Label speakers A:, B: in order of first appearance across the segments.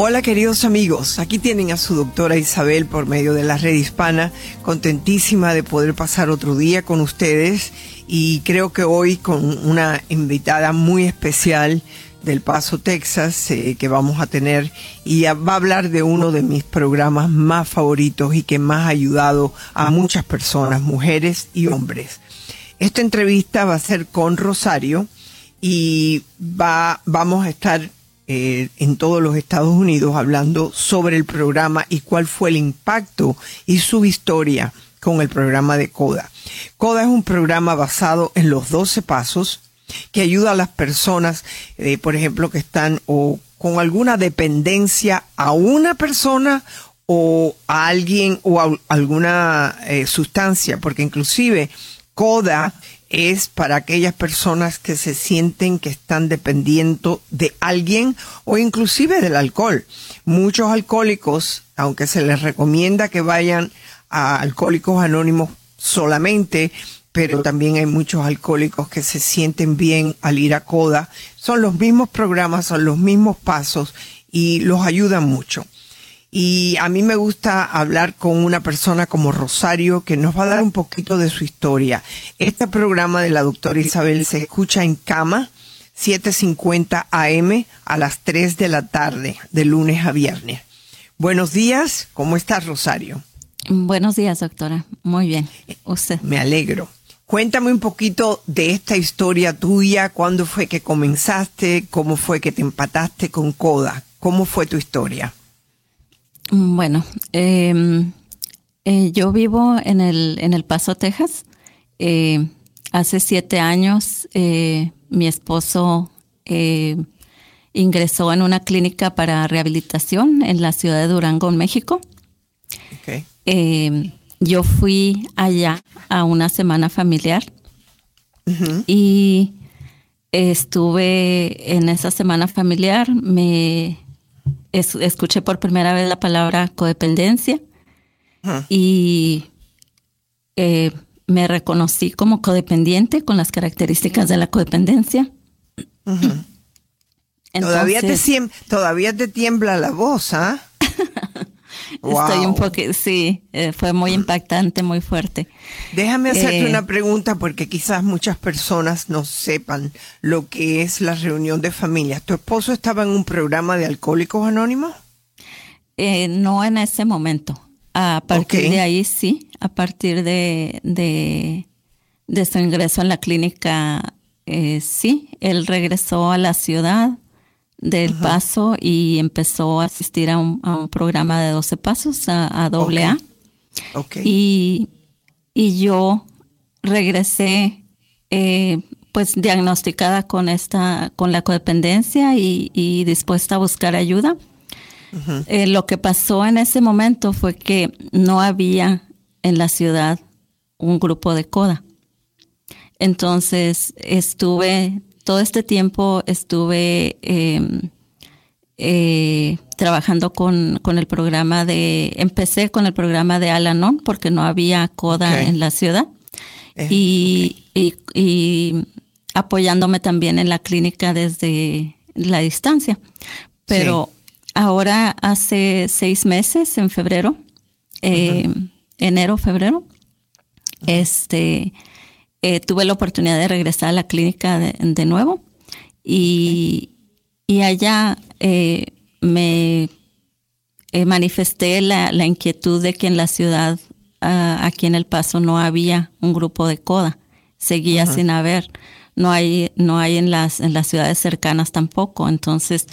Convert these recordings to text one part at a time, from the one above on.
A: Hola queridos amigos, aquí tienen a su doctora Isabel por medio de la red hispana, contentísima de poder pasar otro día con ustedes. Y creo que hoy con una invitada muy especial del Paso, Texas, eh, que vamos a tener. Y va a hablar de uno de mis programas más favoritos y que más ha ayudado a muchas personas, mujeres y hombres. Esta entrevista va a ser con Rosario y va, vamos a estar eh, en todos los Estados Unidos hablando sobre el programa y cuál fue el impacto y su historia con el programa de CODA. CODA es un programa basado en los 12 pasos que ayuda a las personas, eh, por ejemplo, que están o con alguna dependencia a una persona o a alguien o a alguna eh, sustancia, porque inclusive CODA es para aquellas personas que se sienten que están dependiendo de alguien o inclusive del alcohol. Muchos alcohólicos, aunque se les recomienda que vayan a alcohólicos anónimos solamente, pero también hay muchos alcohólicos que se sienten bien al ir a CODA. Son los mismos programas, son los mismos pasos y los ayudan mucho. Y a mí me gusta hablar con una persona como Rosario que nos va a dar un poquito de su historia. Este programa de la doctora Isabel se escucha en cama 7.50 AM a las 3 de la tarde, de lunes a viernes. Buenos días, ¿cómo estás Rosario?
B: Buenos días, doctora. Muy bien. Usted.
A: Me alegro. Cuéntame un poquito de esta historia tuya, cuándo fue que comenzaste, cómo fue que te empataste con Coda, cómo fue tu historia.
B: Bueno, em, eh, yo vivo en el, en el Paso, Texas. Eh, hace siete años eh, mi esposo ingresó en una clínica para rehabilitación en la ciudad de Durango, en México. Em, yo fui allá a una semana familiar y estuve en esa semana familiar, me escuché por primera vez la palabra codependencia y eh, me reconocí como codependiente con las características de la codependencia.
A: todavía, te, todavía te tiembla la voz, ¿ah?
B: Estoy un poco, sí, eh, fue muy impactante, muy fuerte.
A: Déjame hacerte eh, una pregunta porque quizás muchas personas no sepan lo que es la reunión de familias. ¿Tu esposo estaba en un programa de alcohólicos anónimos?
B: Eh, no en ese momento. A partir de ahí sí, a partir de, de, su ingreso en la clínica, sí, él regresó a la ciudad del paso y empezó a asistir a un, programa de 12 pasos, a, doble A. Y, yo regresé eh, pues diagnosticada con esta, con la codependencia y, dispuesta a buscar ayuda. Eh, lo que pasó en ese momento fue que no había en la ciudad un grupo de coda. Entonces estuve todo este tiempo estuve em, eh, trabajando con, el programa de, empecé con el programa de Alanon porque no había coda en la ciudad. Eh, y, apoyándome también en la clínica desde la distancia. Pero ahora hace seis meses, en febrero, em, enero, febrero, este, eh, tuve la oportunidad de regresar a la clínica de, nuevo y, allá eh, me eh, manifesté la, inquietud de que en la ciudad, ah, aquí en El Paso, no había un grupo de coda. Seguía sin haber. No hay, no hay en las, en las ciudades cercanas tampoco. Entonces,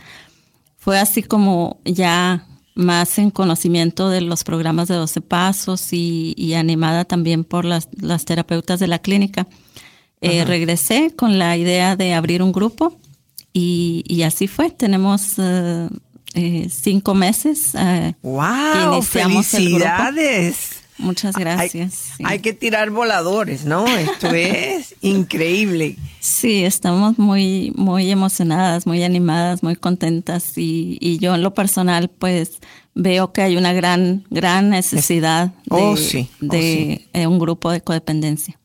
B: fue así como ya más en conocimiento de los programas de 12 pasos y, animada también por las, terapeutas de la clínica. Eh, regresé con la idea de abrir un grupo y, así fue. Tenemos, eh, cinco meses.
A: ¡Wow! ¡Felicidades!
B: Muchas gracias.
A: Hay, que tirar voladores, ¿no? Esto es increíble.
B: Sí, estamos muy, muy emocionadas, muy animadas, muy contentas y, y yo en lo personal, pues veo que hay una gran, gran necesidad
A: oh,
B: de, oh, eh, un grupo de codependencia.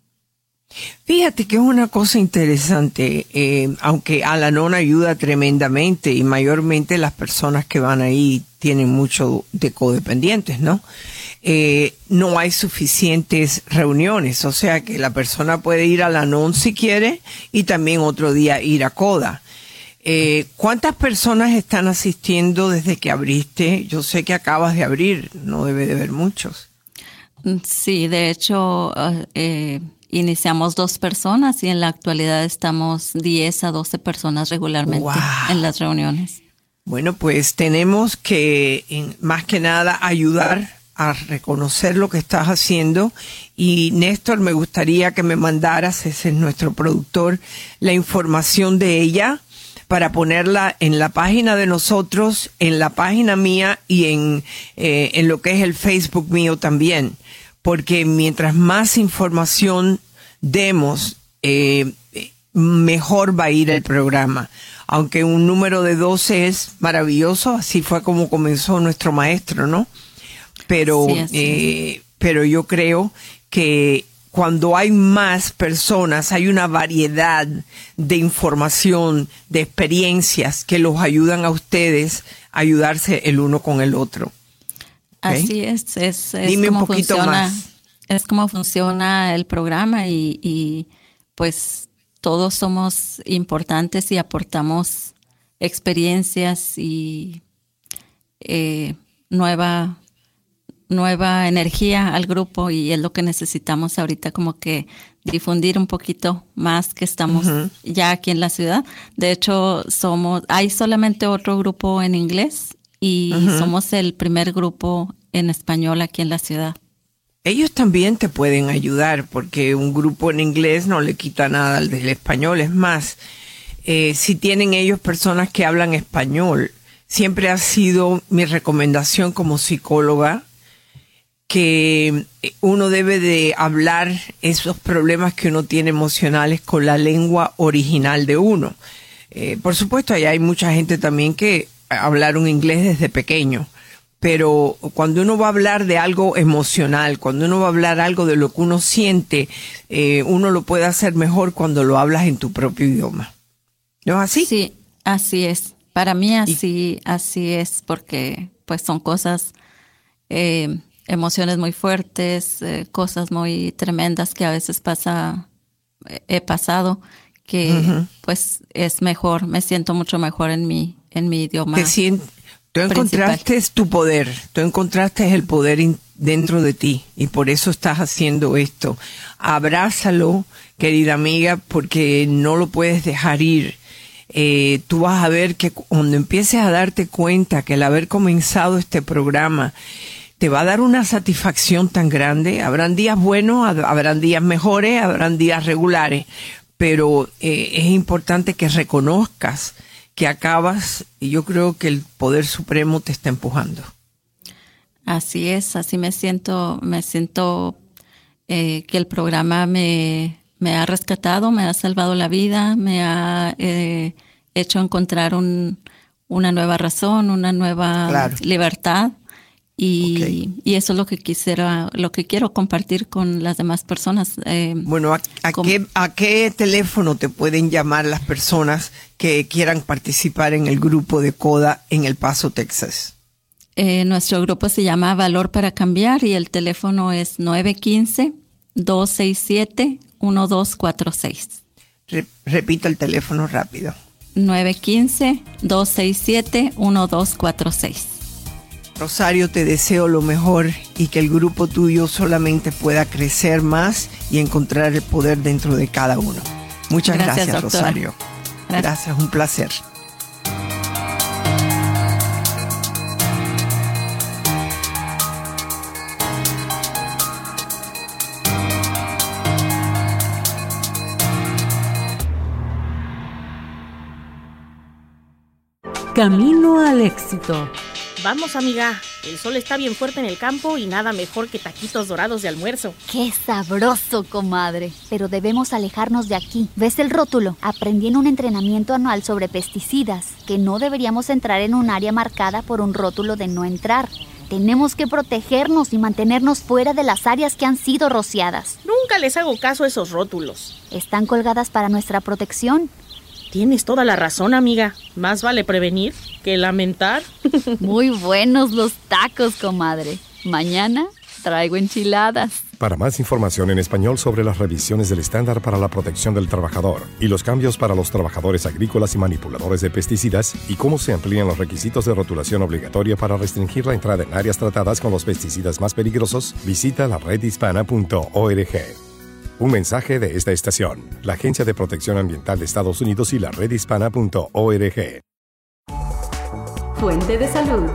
A: Fíjate que es una cosa interesante, eh, aunque Alanon ayuda tremendamente y mayormente las personas que van ahí tienen mucho de codependientes, ¿no? Eh, no hay suficientes reuniones, o sea que la persona puede ir a Alanon si quiere y también otro día ir a Coda. Eh, ¿Cuántas personas están asistiendo desde que abriste? Yo sé que acabas de abrir, no debe de haber muchos.
B: Sí, de hecho, eh, iniciamos dos personas y en la actualidad estamos 10 a 12 personas regularmente en las reuniones.
A: Bueno, pues tenemos que más que nada ayudar a reconocer lo que estás haciendo. Y Néstor me gustaría que me mandaras, ese es nuestro productor, la información de ella para ponerla en la página de nosotros, en la página mía y en, eh, en lo que es el Facebook mío también porque mientras más información demos, eh, mejor va a ir el programa. Aunque un número de 12 es maravilloso, así fue como comenzó nuestro maestro, ¿no? Pero, eh, pero yo creo que cuando hay más personas, hay una variedad de información, de experiencias que los ayudan a ustedes a ayudarse el uno con el otro.
B: Así es, es,
A: Dime un poquito más.
B: Es como funciona el programa y, pues todos somos importantes y aportamos experiencias y eh, nueva nueva energía al grupo y es lo que necesitamos ahorita como que difundir un poquito más que estamos ya aquí en la ciudad. De hecho, somos hay solamente otro grupo en inglés y somos el primer grupo en español aquí en la ciudad.
A: Ellos también te pueden ayudar porque un grupo en inglés no le quita nada al del español. Es más, eh, si tienen ellos personas que hablan español, siempre ha sido mi recomendación como psicóloga que uno debe de hablar esos problemas que uno tiene emocionales con la lengua original de uno. Eh, por supuesto, hay mucha gente también que hablaron inglés desde pequeño, pero cuando uno va a hablar de algo emocional, cuando uno va a hablar algo de lo que uno siente, eh, uno lo puede hacer mejor cuando lo hablas en tu propio idioma. ¿No es así?
B: Sí, así es. Para mí así, así es, porque pues son cosas, eh, emociones muy fuertes, eh, cosas muy tremendas que a veces pasa, he pasado, que pues es mejor, me siento mucho mejor en mi, en mi idioma.
A: Te, Tú encontraste tu poder, tú encontraste el poder dentro de ti y por eso estás haciendo esto. Abrázalo, querida amiga, porque no lo puedes dejar ir. Eh, tú vas a ver que cuando empieces a darte cuenta que el haber comenzado este programa te va a dar una satisfacción tan grande. Habrán días buenos, habrán días mejores, habrán días regulares, pero eh, es importante que reconozcas que acabas y yo creo que el poder supremo te está empujando.
B: Así es, así me siento, me siento eh, que el programa me, me, ha rescatado, me ha salvado la vida, me ha eh, hecho encontrar un, una nueva razón, una nueva libertad y, y, eso es lo que quisiera, lo que quiero compartir con las demás personas.
A: Eh, bueno, ¿a, qué, ¿a, qué, teléfono te pueden llamar las personas que quieran participar en el grupo de CODA en El Paso, Texas?
B: Eh, nuestro grupo se llama Valor para Cambiar y el teléfono es 915-267-1246.
A: repita el teléfono rápido.
B: 915-267-1246.
A: Rosario, te deseo lo mejor y que el grupo tuyo solamente pueda crecer más y encontrar el poder dentro de cada uno. Muchas gracias, Rosario. gracias, un placer.
C: Camino al éxito.
D: Vamos, amiga. El sol está bien fuerte en el campo y nada mejor que taquitos dorados de almuerzo.
E: ¡Qué sabroso, comadre! Pero debemos alejarnos de aquí. ¿Ves el rótulo? Aprendí en un entrenamiento anual sobre pesticidas que no deberíamos entrar en un área marcada por un rótulo de no entrar. Tenemos que protegernos y mantenernos fuera de las áreas que han sido rociadas.
D: Nunca les hago caso a esos rótulos.
E: Están colgadas para nuestra protección.
D: Tienes toda la razón, amiga. Más vale prevenir que lamentar.
E: Muy buenos los tacos, comadre. Mañana traigo enchiladas.
F: Para más información en español sobre las revisiones del estándar para la protección del trabajador y los cambios para los trabajadores agrícolas y manipuladores de pesticidas y cómo se amplían los requisitos de rotulación obligatoria para restringir la entrada en áreas tratadas con los pesticidas más peligrosos, visita la redhispana.org. Un mensaje de esta estación, la Agencia de Protección Ambiental de Estados Unidos y la redhispana.org.
C: Fuente de salud.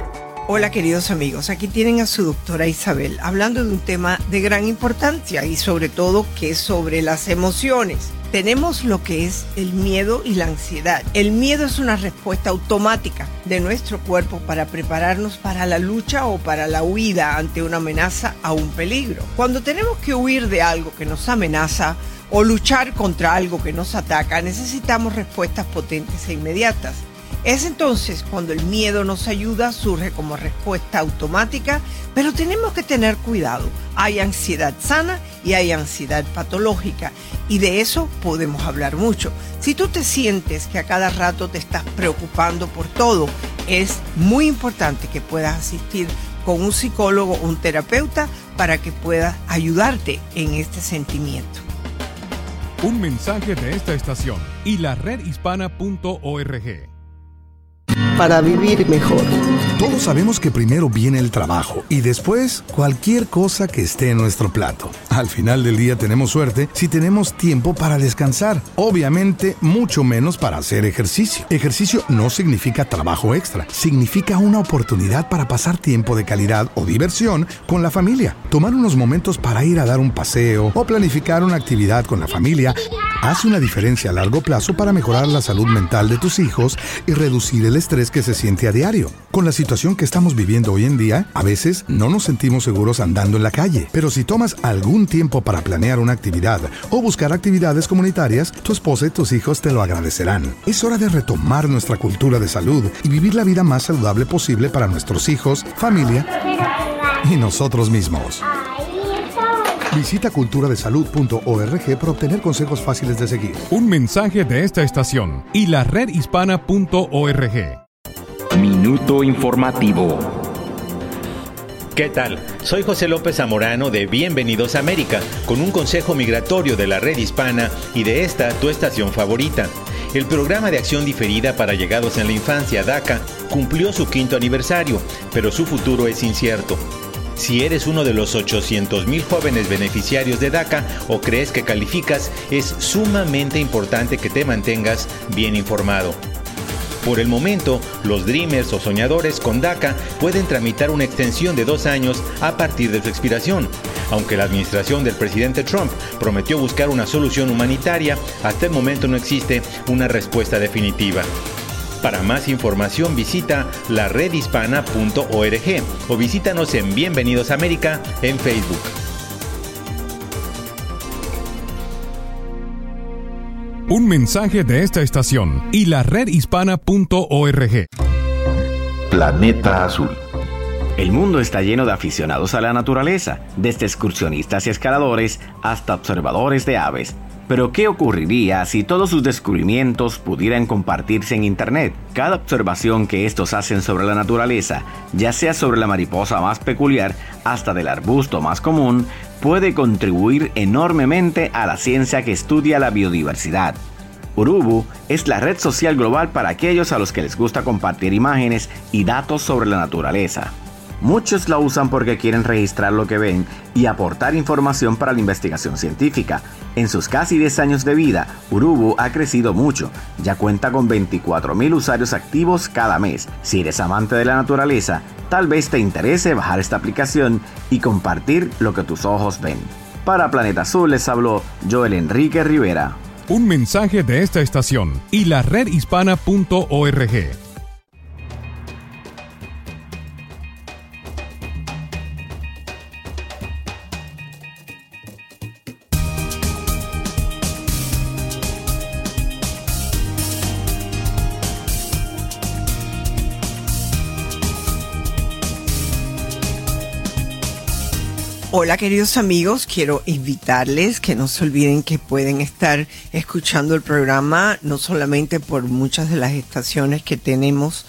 A: Hola queridos amigos, aquí tienen a su doctora Isabel hablando de un tema de gran importancia y sobre todo que es sobre las emociones. Tenemos lo que es el miedo y la ansiedad. El miedo es una respuesta automática de nuestro cuerpo para prepararnos para la lucha o para la huida ante una amenaza a un peligro. Cuando tenemos que huir de algo que nos amenaza, o luchar contra algo que nos ataca, necesitamos respuestas potentes e inmediatas. Es entonces cuando el miedo nos ayuda, surge como respuesta automática, pero tenemos que tener cuidado. Hay ansiedad sana y hay ansiedad patológica y de eso podemos hablar mucho. Si tú te sientes que a cada rato te estás preocupando por todo, es muy importante que puedas asistir con un psicólogo o un terapeuta para que pueda ayudarte en este sentimiento.
G: Un mensaje de esta estación y la redhispana.org
H: para vivir mejor.
I: Todos sabemos que primero viene el trabajo y después cualquier cosa que esté en nuestro plato. Al final del día tenemos suerte si tenemos tiempo para descansar. Obviamente, mucho menos para hacer ejercicio. Ejercicio no significa trabajo extra, significa una oportunidad para pasar tiempo de calidad o diversión con la familia. Tomar unos momentos para ir a dar un paseo o planificar una actividad con la familia hace una diferencia a largo plazo para mejorar la salud mental de tus hijos y reducir el estrés que se siente a diario. Con la situación que estamos viviendo hoy en día, a veces no nos sentimos seguros andando en la calle, pero si tomas algún tiempo para planear una actividad o buscar actividades comunitarias, tu esposa y tus hijos te lo agradecerán. Es hora de retomar nuestra cultura de salud y vivir la vida más saludable posible para nuestros hijos, familia y nosotros mismos. Visita culturadesalud.org para obtener consejos fáciles de seguir.
G: Un mensaje de esta estación y la redhispana.org.
J: Minuto informativo. ¿Qué tal? Soy José López Zamorano de Bienvenidos a América, con un consejo migratorio de la red hispana y de esta tu estación favorita. El programa de acción diferida para llegados en la infancia, DACA, cumplió su quinto aniversario, pero su futuro es incierto. Si eres uno de los 800.000 jóvenes beneficiarios de DACA o crees que calificas, es sumamente importante que te mantengas bien informado. Por el momento, los Dreamers o soñadores con DACA pueden tramitar una extensión de dos años a partir de su expiración. Aunque la administración del presidente Trump prometió buscar una solución humanitaria, hasta el momento no existe una respuesta definitiva. Para más información visita la redhispana.org o visítanos en Bienvenidos a América en Facebook.
G: Un mensaje de esta estación y la redhispana.org.
K: Planeta Azul. El mundo está lleno de aficionados a la naturaleza, desde excursionistas y escaladores hasta observadores de aves pero ¿qué ocurriría si todos sus descubrimientos pudieran compartirse en Internet? Cada observación que estos hacen sobre la naturaleza, ya sea sobre la mariposa más peculiar hasta del arbusto más común, puede contribuir enormemente a la ciencia que estudia la biodiversidad. Urubu es la red social global para aquellos a los que les gusta compartir imágenes y datos sobre la naturaleza. Muchos la usan porque quieren registrar lo que ven y aportar información para la investigación científica. En sus casi 10 años de vida, Urubu ha crecido mucho. Ya cuenta con 24.000 usuarios activos cada mes. Si eres amante de la naturaleza, tal vez te interese bajar esta aplicación y compartir lo que tus ojos ven. Para Planeta Azul les habló Joel Enrique Rivera.
G: Un mensaje de esta estación y la redhispana.org.
A: Hola queridos amigos, quiero invitarles que no se olviden que pueden estar escuchando el programa no solamente por muchas de las estaciones que tenemos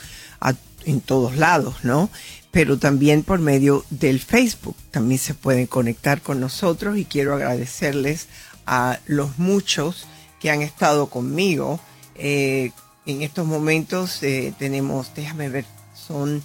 A: en todos lados, ¿no? Pero también por medio del Facebook. También se pueden conectar con nosotros y quiero agradecerles a los muchos que han estado conmigo. Eh, en estos momentos eh, tenemos, déjame ver, son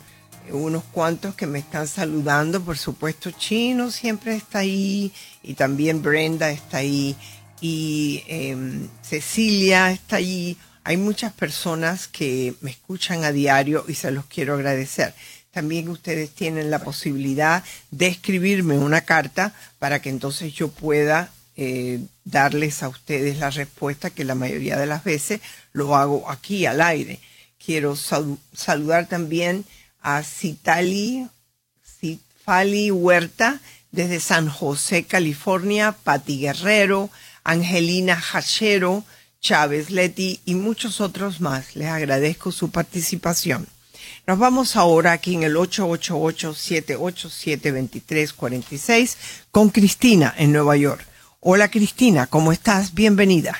A: unos cuantos que me están saludando, por supuesto Chino siempre está ahí y también Brenda está ahí y em, Cecilia está ahí. Hay muchas personas que me escuchan a diario y se los quiero agradecer. También ustedes tienen la posibilidad de escribirme una carta para que entonces yo pueda eh, darles a ustedes la respuesta que la mayoría de las veces lo hago aquí al aire. Quiero saludar también a Citali, Citali Huerta desde San José, California, Pati Guerrero, Angelina Hachero, Chávez Leti y muchos otros más. Les agradezco su participación. Nos vamos ahora aquí en el 888-787-2346 con Cristina en Nueva York. Hola Cristina, ¿cómo estás? Bienvenida.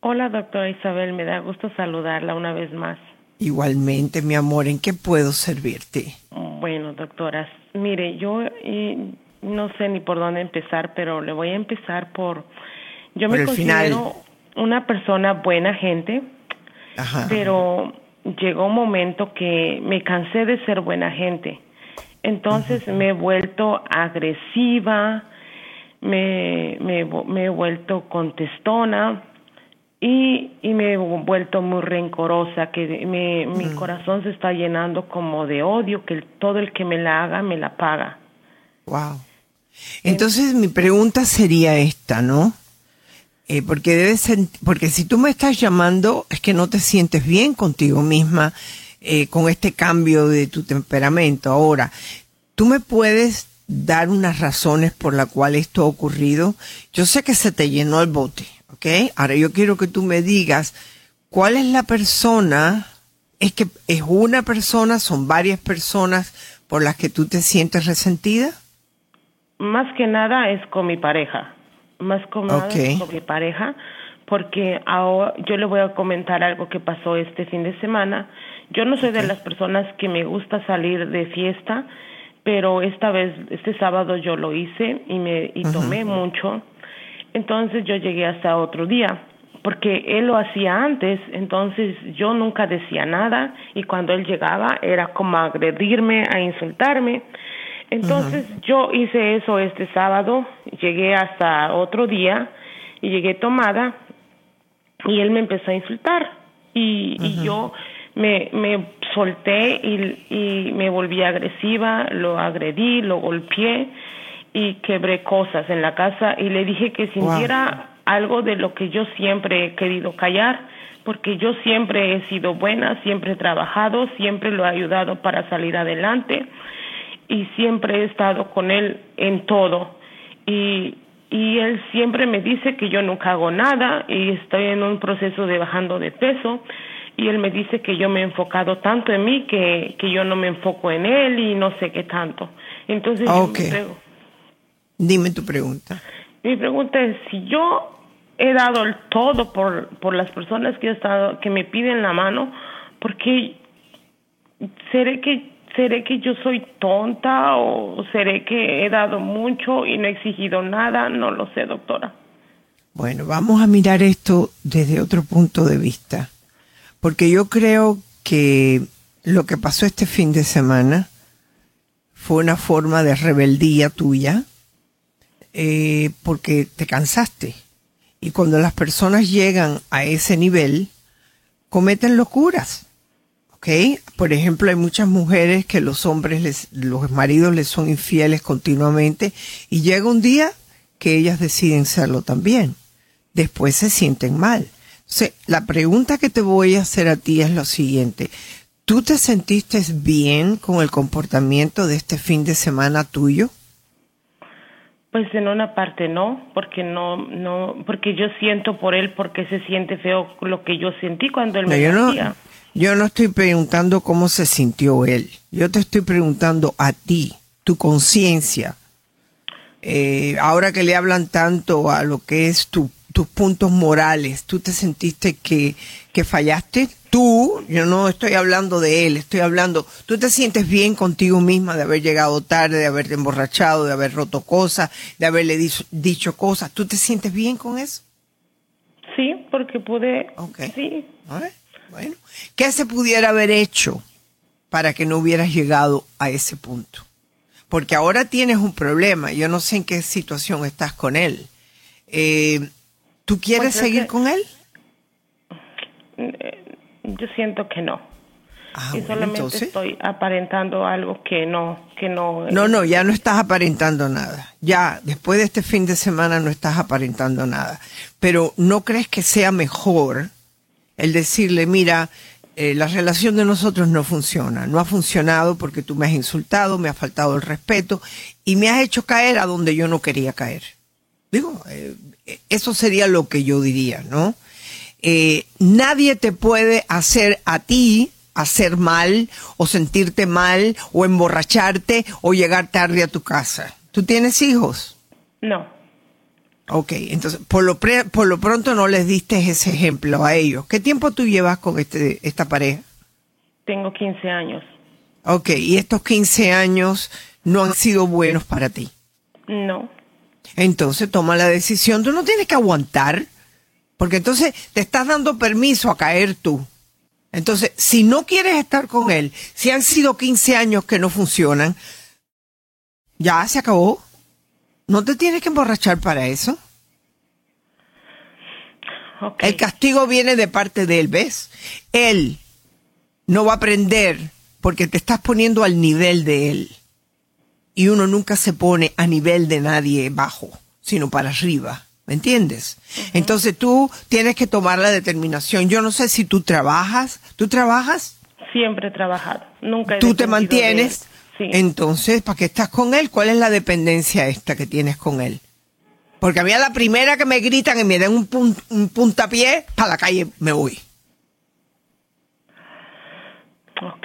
L: Hola doctora Isabel, me da gusto saludarla una vez más.
A: Igualmente, mi amor, ¿en qué puedo servirte?
L: Bueno, doctora, mire, yo eh, no sé ni por dónde empezar, pero le voy a empezar por... Yo me considero una persona buena gente, pero llegó un momento que me cansé de ser buena gente. Entonces me he vuelto agresiva, me, me, me he vuelto contestona y, y me he vuelto muy rencorosa, que me, mi mm. corazón se está llenando como de odio, que todo el que me la haga me la paga.
A: Wow. Entonces mi pregunta sería esta, ¿no? Eh, porque debes porque si tú me estás llamando es que no te sientes bien contigo misma eh, con este cambio de tu temperamento. Ahora, tú me puedes dar unas razones por las cuales esto ha ocurrido. Yo sé que se te llenó el bote, ¿ok? Ahora yo quiero que tú me digas cuál es la persona, es que es una persona, son varias personas por las que tú te sientes resentida.
L: Más que nada es con mi pareja, más con, con mi pareja, porque ahora yo le voy a comentar algo que pasó este fin de semana. Yo no soy de las personas que me gusta salir de fiesta, pero esta vez, este sábado yo lo hice y me y tomé mucho entonces yo llegué hasta otro día, porque él lo hacía antes, entonces yo nunca decía nada y cuando él llegaba era como agredirme, a insultarme. Entonces yo hice eso este sábado, llegué hasta otro día y llegué tomada y él me empezó a insultar y, y yo me, me solté y, y me volví agresiva, lo agredí, lo golpeé y quebré cosas en la casa y le dije que sintiera algo de lo que yo siempre he querido callar, porque yo siempre he sido buena, siempre he trabajado, siempre lo he ayudado para salir adelante y siempre he estado con él en todo. Y, y él siempre me dice que yo nunca hago nada y estoy en un proceso de bajando de peso y él me dice que yo me he enfocado tanto en mí que, que yo no me enfoco en él y no sé qué tanto. Entonces
A: Dime tu pregunta.
L: Mi pregunta es, si yo he dado el todo por, por las personas que, he estado, que me piden la mano, ¿por qué seré que, seré que yo soy tonta o seré que he dado mucho y no he exigido nada? No lo sé, doctora.
A: Bueno, vamos a mirar esto desde otro punto de vista, porque yo creo que lo que pasó este fin de semana fue una forma de rebeldía tuya, eh, porque te cansaste. Y cuando las personas llegan a ese nivel, cometen locuras. ¿Ok? Por ejemplo, hay muchas mujeres que los hombres, les, los maridos les son infieles continuamente y llega un día que ellas deciden serlo también. Después se sienten mal. Entonces, la pregunta que te voy a hacer a ti es lo siguiente. ¿Tú te sentiste bien con el comportamiento de este fin de semana tuyo?
L: Pues en una parte no, porque no, no, porque yo siento por él porque se siente feo lo que yo sentí cuando él me
A: yo no, yo no estoy preguntando cómo se sintió él. Yo te estoy preguntando a ti, tu conciencia. eh, ahora que le hablan tanto a lo que es tus puntos morales, ¿tú te sentiste que, que fallaste? Tú, yo no estoy hablando de él, estoy hablando, ¿tú te sientes bien contigo misma de haber llegado tarde, de haberte emborrachado, de haber roto cosas, de haberle dicho cosas? ¿Tú te sientes bien con eso?
L: Sí, porque pude. Sí.
A: Bueno, ¿qué se pudiera haber hecho para que no hubieras llegado a ese punto? Porque ahora tienes un problema. Yo no sé en qué situación estás con él. Eh, ¿Tú quieres pues seguir con él?
L: Eh, yo siento que no. Ah, y solamente estoy aparentando algo que no, que no.
A: No, no, ya no estás aparentando nada. Ya después de este fin de semana no estás aparentando nada. Pero ¿no crees que sea mejor el decirle, mira, eh, la relación de nosotros no funciona, no ha funcionado porque tú me has insultado, me has faltado el respeto y me has hecho caer a donde yo no quería caer? Digo, eh, eso sería lo que yo diría, ¿no? Eh, nadie te puede hacer a ti hacer mal o sentirte mal o emborracharte o llegar tarde a tu casa. ¿Tú tienes hijos?
L: No.
A: Ok, entonces por lo, por lo pronto no les diste ese ejemplo a ellos. ¿Qué tiempo tú llevas con este, esta pareja?
L: Tengo 15 años.
A: Ok, y estos 15 años no han sido buenos para ti.
L: No.
A: Entonces toma la decisión, tú no tienes que aguantar, porque entonces te estás dando permiso a caer tú. Entonces, si no quieres estar con él, si han sido 15 años que no funcionan, ya se acabó. No te tienes que emborrachar para eso. El castigo viene de parte de él, ¿ves? Él no va a aprender porque te estás poniendo al nivel de él. Y uno nunca se pone a nivel de nadie bajo, sino para arriba. ¿Me entiendes? Entonces tú tienes que tomar la determinación. Yo no sé si tú trabajas. ¿Tú trabajas?
L: Siempre he trabajado. Nunca he
A: ¿Tú te mantienes? Entonces, ¿para qué estás con él? ¿Cuál es la dependencia esta que tienes con él? Porque a mí a la primera que me gritan y me den un, un puntapié, para la calle me voy.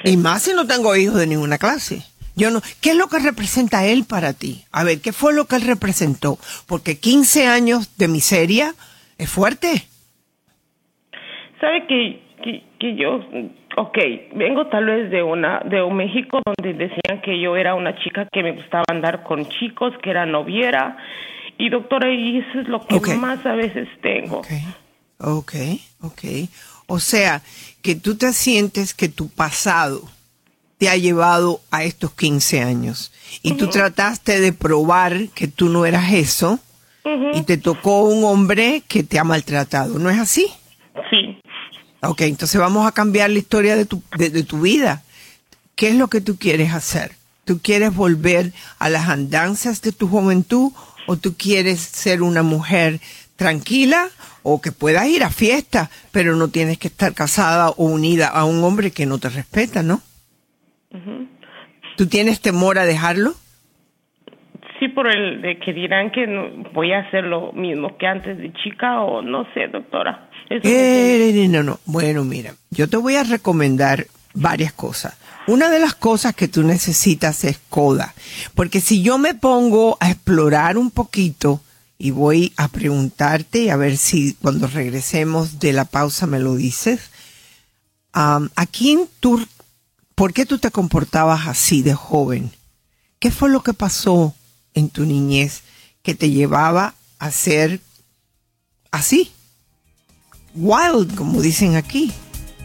A: Y más si no tengo hijos de ninguna clase. Yo no, ¿qué es lo que representa él para ti? A ver, ¿qué fue lo que él representó? Porque 15 años de miseria es fuerte.
L: Sabe que, que, yo, ok, vengo tal vez de una, de un México donde decían que yo era una chica que me gustaba andar con chicos, que era noviera. Y doctora, y eso es lo que más a veces tengo.
A: Ok, ok, O sea, que tú te sientes que tu pasado te ha llevado a estos 15 años. Y tú trataste de probar que tú no eras eso y te tocó un hombre que te ha maltratado, ¿no es así?
L: Sí.
A: Ok, entonces vamos a cambiar la historia de tu, de, tu vida. ¿Qué es lo que tú quieres hacer? ¿Tú quieres volver a las andanzas de tu juventud o tú quieres ser una mujer tranquila o que puedas ir a fiesta, pero no tienes que estar casada o unida a un hombre que no te respeta, ¿no? ¿Tú tienes temor a dejarlo?
L: Sí, por el de que dirán que voy a hacer lo mismo que antes de chica o no sé, doctora.
A: Eh, no, no. Bueno, mira, yo te voy a recomendar varias cosas. Una de las cosas que tú necesitas es coda, porque si yo me pongo a explorar un poquito y voy a preguntarte, a ver si cuando regresemos de la pausa me lo dices, um, ¿a quién tú ¿Por qué tú te comportabas así de joven? ¿Qué fue lo que pasó en tu niñez que te llevaba a ser así? Wild, como dicen aquí.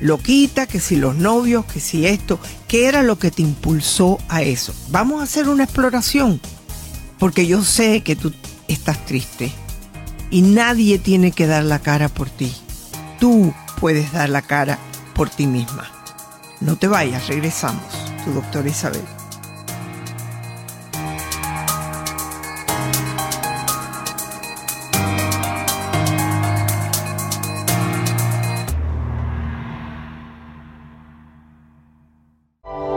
A: Loquita, que si los novios, que si esto. ¿Qué era lo que te impulsó a eso? Vamos a hacer una exploración. Porque yo sé que tú estás triste. Y nadie tiene que dar la cara por ti. Tú puedes dar la cara por ti misma. No te vayas, regresamos. Tu doctora Isabel.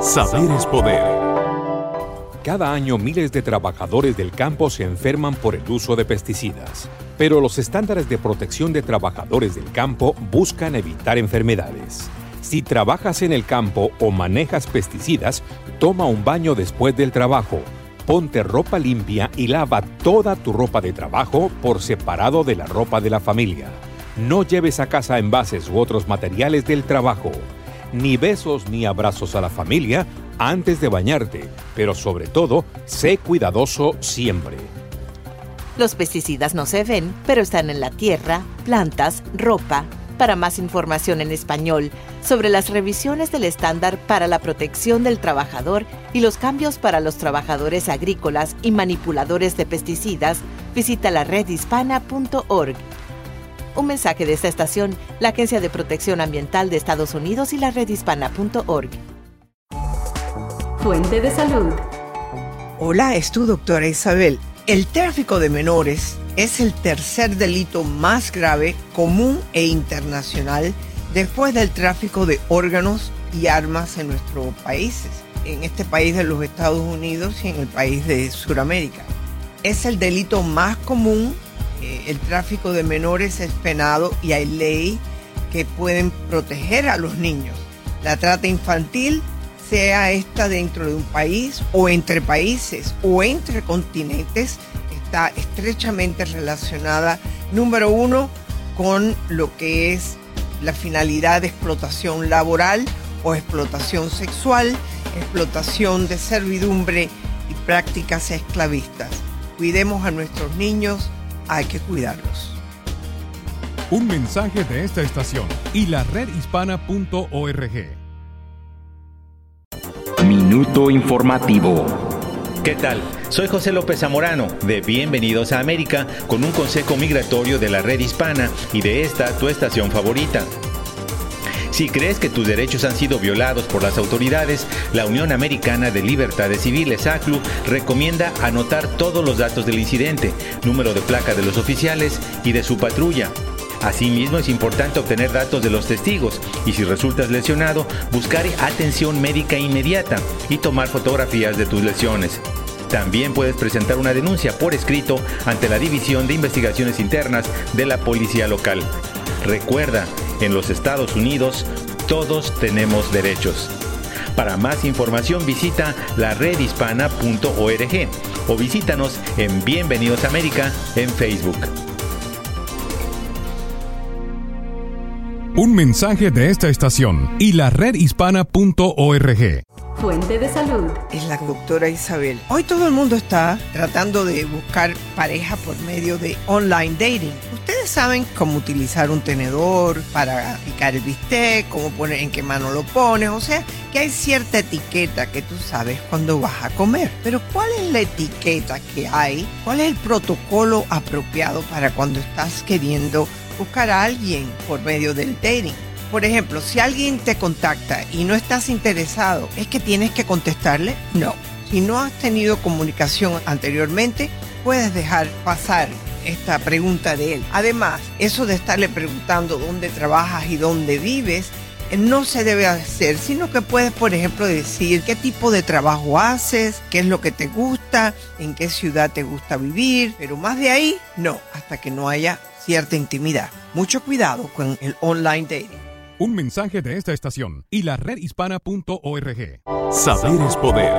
M: Saber es poder. Cada año miles de trabajadores del campo se enferman por el uso de pesticidas, pero los estándares de protección de trabajadores del campo buscan evitar enfermedades. Si trabajas en el campo o manejas pesticidas, toma un baño después del trabajo. Ponte ropa limpia y lava toda tu ropa de trabajo por separado de la ropa de la familia. No lleves a casa envases u otros materiales del trabajo. Ni besos ni abrazos a la familia antes de bañarte, pero sobre todo, sé cuidadoso siempre.
N: Los pesticidas no se ven, pero están en la tierra, plantas, ropa. Para más información en español sobre las revisiones del estándar para la protección del trabajador y los cambios para los trabajadores agrícolas y manipuladores de pesticidas, visita la redhispana.org. Un mensaje de esta estación, la Agencia de Protección Ambiental de Estados Unidos y la redhispana.org.
C: Fuente de salud.
A: Hola, es tu doctora Isabel. El tráfico de menores es el tercer delito más grave, común e internacional después del tráfico de órganos y armas en nuestros países, en este país de los Estados Unidos y en el país de Sudamérica. Es el delito más común, eh, el tráfico de menores es penado y hay ley que pueden proteger a los niños. La trata infantil sea esta dentro de un país o entre países o entre continentes, está estrechamente relacionada, número uno, con lo que es la finalidad de explotación laboral o explotación sexual, explotación de servidumbre y prácticas esclavistas. Cuidemos a nuestros niños, hay que cuidarlos.
G: Un mensaje de esta estación y la redhispana.org.
J: Minuto informativo. ¿Qué tal? Soy José López Zamorano de Bienvenidos a América con un consejo migratorio de la red hispana y de esta tu estación favorita. Si crees que tus derechos han sido violados por las autoridades, la Unión Americana de Libertades Civiles, ACLU, recomienda anotar todos los datos del incidente, número de placa de los oficiales y de su patrulla, Asimismo, es importante obtener datos de los testigos y si resultas lesionado, buscar atención médica inmediata y tomar fotografías de tus lesiones. También puedes presentar una denuncia por escrito ante la División de Investigaciones Internas de la Policía Local. Recuerda, en los Estados Unidos todos tenemos derechos. Para más información visita la redhispana.org o visítanos en Bienvenidos América en Facebook.
G: Un mensaje de esta estación y la redhispana.org.
C: Fuente de salud.
A: Es la doctora Isabel. Hoy todo el mundo está tratando de buscar pareja por medio de online dating. Ustedes saben cómo utilizar un tenedor para picar el bistec, cómo poner en qué mano lo pones, o sea, que hay cierta etiqueta que tú sabes cuando vas a comer. Pero ¿cuál es la etiqueta que hay? ¿Cuál es el protocolo apropiado para cuando estás queriendo buscar a alguien por medio del dating. Por ejemplo, si alguien te contacta y no estás interesado, ¿es que tienes que contestarle? No. Si no has tenido comunicación anteriormente, puedes dejar pasar esta pregunta de él. Además, eso de estarle preguntando dónde trabajas y dónde vives, eh, no se debe hacer, sino que puedes, por ejemplo, decir qué tipo de trabajo haces, qué es lo que te gusta, en qué ciudad te gusta vivir, pero más de ahí, no, hasta que no haya cierta intimidad. Mucho cuidado con el online dating.
G: Un mensaje de esta estación y la redhispana.org.
M: Saber es poder.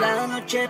C: La noche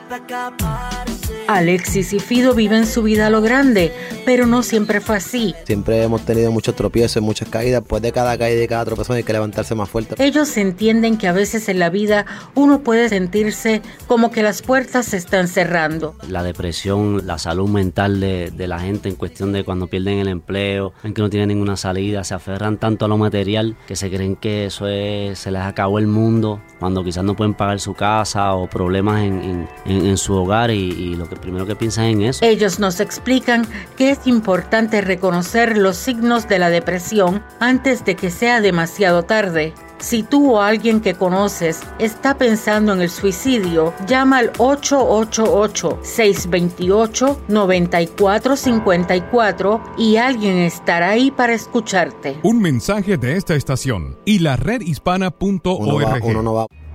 C: Alexis y Fido viven su vida a lo grande, pero no siempre fue así.
O: Siempre hemos tenido muchos tropiezos, muchas caídas, pues de cada caída y de cada tropezón hay que levantarse más fuerte.
C: Ellos entienden que a veces en la vida uno puede sentirse como que las puertas se están cerrando.
P: La depresión, la salud mental de, de la gente en cuestión de cuando pierden el empleo, en que no tienen ninguna salida, se aferran tanto a lo material que se creen que eso es, se les acabó el mundo, cuando quizás no pueden pagar su casa o problemas en, en, su hogar y, y lo que primero que piensan en eso.
C: Ellos nos explican que es importante reconocer los signos de la depresión antes de que sea demasiado tarde. Si tú o alguien que conoces está pensando en el suicidio, llama al 888-628-9454 y alguien estará ahí para escucharte.
G: Un mensaje de esta estación y la redhispana.org.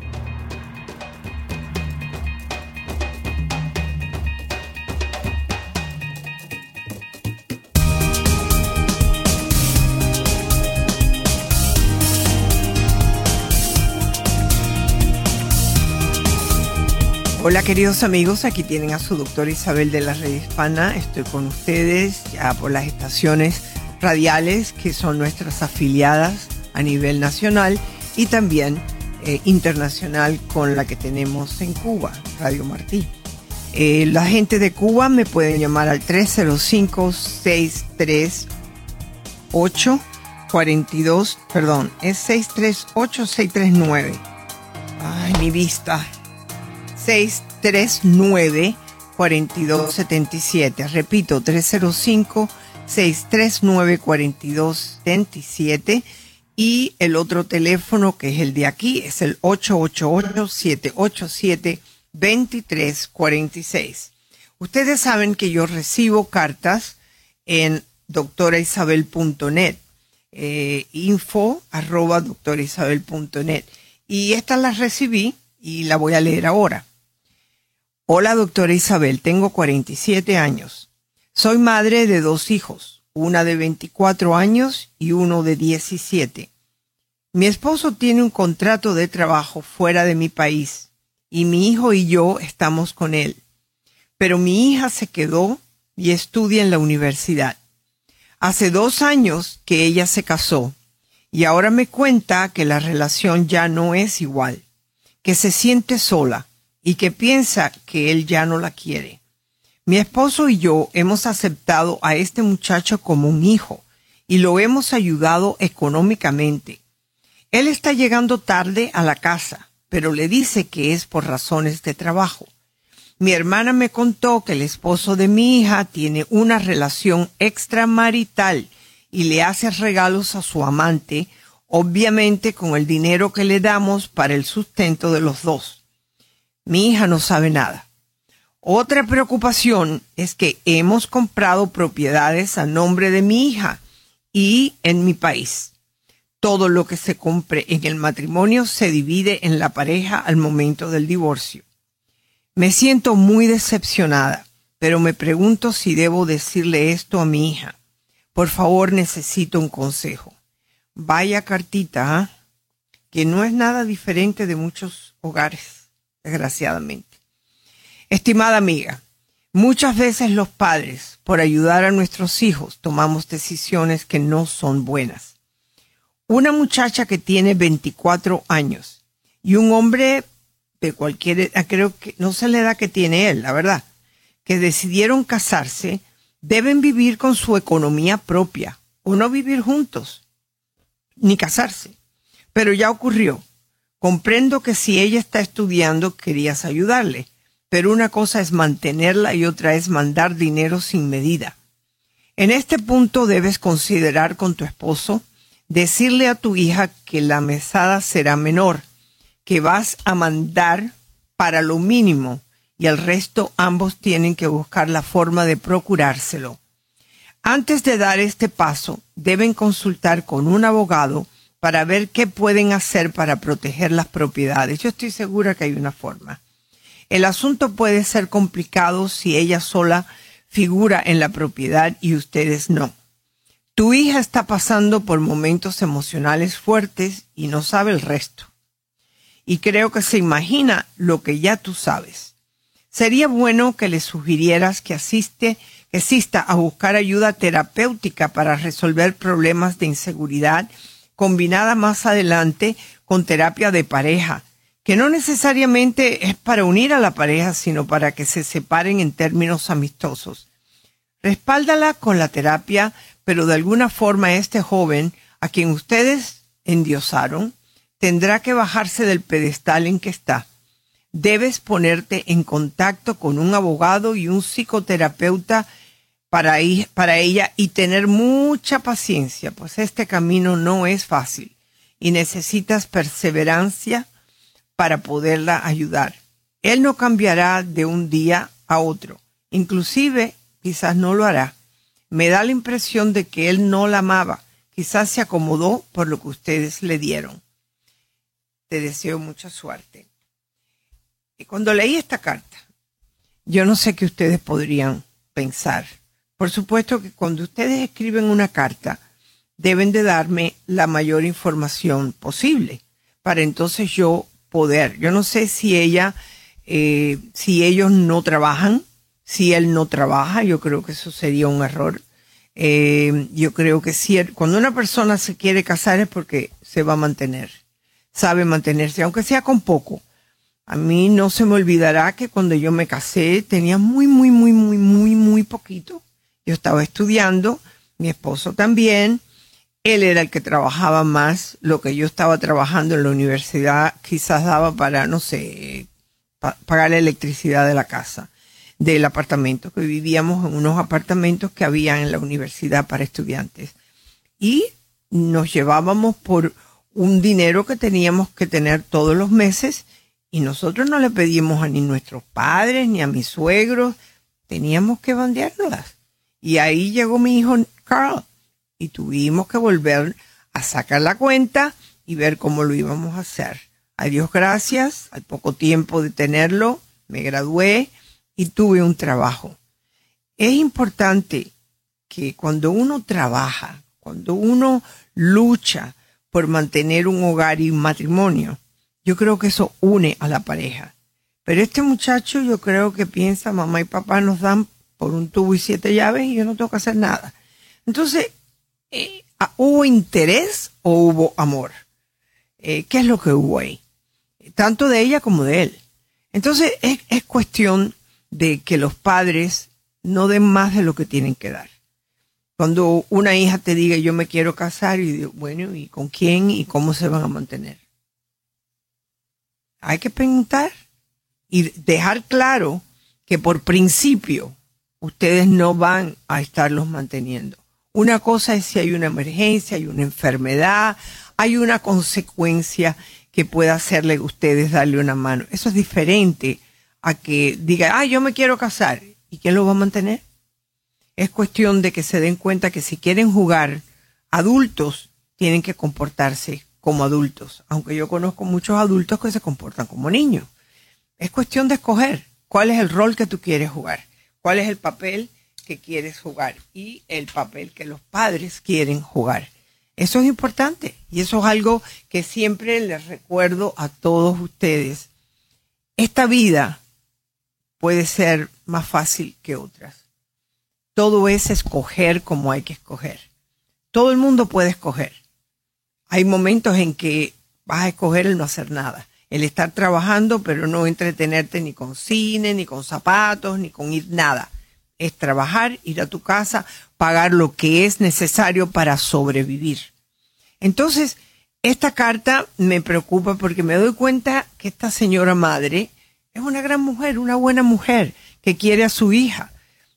A: Hola queridos amigos, aquí tienen a su doctora Isabel de la Red Hispana. Estoy con ustedes ya por las estaciones radiales que son nuestras afiliadas a nivel nacional y también eh, internacional con la que tenemos en Cuba, Radio Martí. Eh, la gente de Cuba me pueden llamar al 305-638. 42, perdón, es 638-639. Ay, mi vista. 639-4277. Repito, 305-639-4277. Y el otro teléfono, que es el de aquí, es el 888-787-2346. Ustedes saben que yo recibo cartas en doctoraisabel.net, eh, info arroba doctoraisabel.net. Y estas las recibí y la voy a leer ahora. Hola, doctora Isabel, tengo 47 años. Soy madre de dos hijos, una de 24 años y uno de 17. Mi esposo tiene un contrato de trabajo fuera de mi país y mi hijo y yo estamos con él. Pero mi hija se quedó y estudia en la universidad. Hace dos años que ella se casó y ahora me cuenta que la relación ya no es igual, que se siente sola y que piensa que él ya no la quiere. Mi esposo y yo hemos aceptado a este muchacho como un hijo y lo hemos ayudado económicamente. Él está llegando tarde a la casa, pero le dice que es por razones de trabajo. Mi hermana me contó que el esposo de mi hija tiene una relación extramarital y le hace regalos a su amante, obviamente con el dinero que le damos para el sustento de los dos. Mi hija no sabe nada. Otra preocupación es que hemos comprado propiedades a nombre de mi hija y en mi país. Todo lo que se compre en el matrimonio se divide en la pareja al momento del divorcio. Me siento muy decepcionada, pero me pregunto si debo decirle esto a mi hija. Por favor, necesito un consejo. Vaya cartita, ¿ah? que no es nada diferente de muchos hogares desgraciadamente. Estimada amiga, muchas veces los padres, por ayudar a nuestros hijos, tomamos decisiones que no son buenas. Una muchacha que tiene 24 años y un hombre de cualquier, creo que no sé la edad que tiene él, la verdad, que decidieron casarse, deben vivir con su economía propia o no vivir juntos, ni casarse. Pero ya ocurrió Comprendo que si ella está estudiando querías ayudarle, pero una cosa es mantenerla y otra es mandar dinero sin medida. En este punto debes considerar con tu esposo decirle a tu hija que la mesada será menor, que vas a mandar para lo mínimo y el resto ambos tienen que buscar la forma de procurárselo. Antes de dar este paso, deben consultar con un abogado para ver qué pueden hacer para proteger las propiedades. Yo estoy segura que hay una forma. El asunto puede ser complicado si ella sola figura en la propiedad y ustedes no. Tu hija está pasando por momentos emocionales fuertes y no sabe el resto. Y creo que se imagina lo que ya tú sabes. Sería bueno que le sugirieras que asiste, que asista a buscar ayuda terapéutica para resolver problemas de inseguridad combinada más adelante con terapia de pareja, que no necesariamente es para unir a la pareja, sino para que se separen en términos amistosos. Respáldala con la terapia, pero de alguna forma este joven, a quien ustedes endiosaron, tendrá que bajarse del pedestal en que está. Debes ponerte en contacto con un abogado y un psicoterapeuta para, para ella y tener mucha paciencia, pues este camino no es fácil y necesitas perseverancia para poderla ayudar. Él no cambiará de un día a otro, inclusive quizás no lo hará. Me da la impresión de que él no la amaba, quizás se acomodó por lo que ustedes le dieron. Te deseo mucha suerte. Y cuando leí esta carta, yo no sé qué ustedes podrían pensar por supuesto que cuando ustedes escriben una carta, deben de darme la mayor información posible para entonces yo poder. Yo no sé si ella eh, si ellos no trabajan, si él no trabaja, yo creo que eso sería un error. Eh, yo creo que si cuando una persona se quiere casar es porque se va a mantener, sabe mantenerse, aunque sea con poco. A mí no se me olvidará que cuando yo me casé tenía muy, muy, muy, muy, muy, muy poquito. Yo estaba estudiando, mi esposo también. Él era el que trabajaba más. Lo que yo estaba trabajando en la universidad quizás daba para, no sé, pagar la electricidad de la casa, del apartamento, que vivíamos en unos apartamentos que había en la universidad para estudiantes. Y nos llevábamos por un dinero que teníamos que tener todos los meses y nosotros no le pedimos a ni nuestros padres ni a mis suegros, teníamos que bandeárnoslas. Y ahí llegó mi hijo Carl y tuvimos que volver a sacar la cuenta y ver cómo lo íbamos a hacer. A Dios gracias, al poco tiempo de tenerlo, me gradué y tuve un trabajo. Es importante que cuando uno trabaja, cuando uno lucha por mantener un hogar y un matrimonio, yo creo que eso une a la pareja. Pero este muchacho yo creo que piensa, mamá y papá nos dan por un tubo y siete llaves y yo no tengo que hacer nada. Entonces, eh, ah, ¿hubo interés o hubo amor? Eh, ¿Qué es lo que hubo ahí? Tanto de ella como de él. Entonces, es, es cuestión de que los padres no den más de lo que tienen que dar. Cuando una hija te diga yo me quiero casar y digo, bueno, ¿y con quién y cómo se van a mantener? hay que preguntar y dejar claro que por principio ustedes no van a estarlos manteniendo. Una cosa es si hay una emergencia, hay una enfermedad, hay una consecuencia que pueda hacerle a ustedes darle una mano. Eso es diferente a que diga, ah, yo me quiero casar. ¿Y quién lo va a mantener? Es cuestión de que se den cuenta que si quieren jugar adultos, tienen que comportarse como adultos, aunque yo conozco muchos adultos que se comportan como niños. Es cuestión de escoger cuál es el rol que tú quieres jugar, cuál es el papel que quieres jugar y el papel que los padres quieren jugar. Eso es importante y eso es algo que siempre les recuerdo a todos ustedes. Esta vida puede ser más fácil que otras. Todo es escoger como hay que escoger. Todo el mundo puede escoger hay momentos en que vas a escoger el no hacer nada, el estar trabajando, pero no entretenerte ni con cine, ni con zapatos, ni con ir nada. Es trabajar, ir a tu casa, pagar lo que es necesario para sobrevivir. Entonces, esta carta me preocupa porque me doy cuenta que esta señora madre es una gran mujer, una buena mujer que quiere a su hija,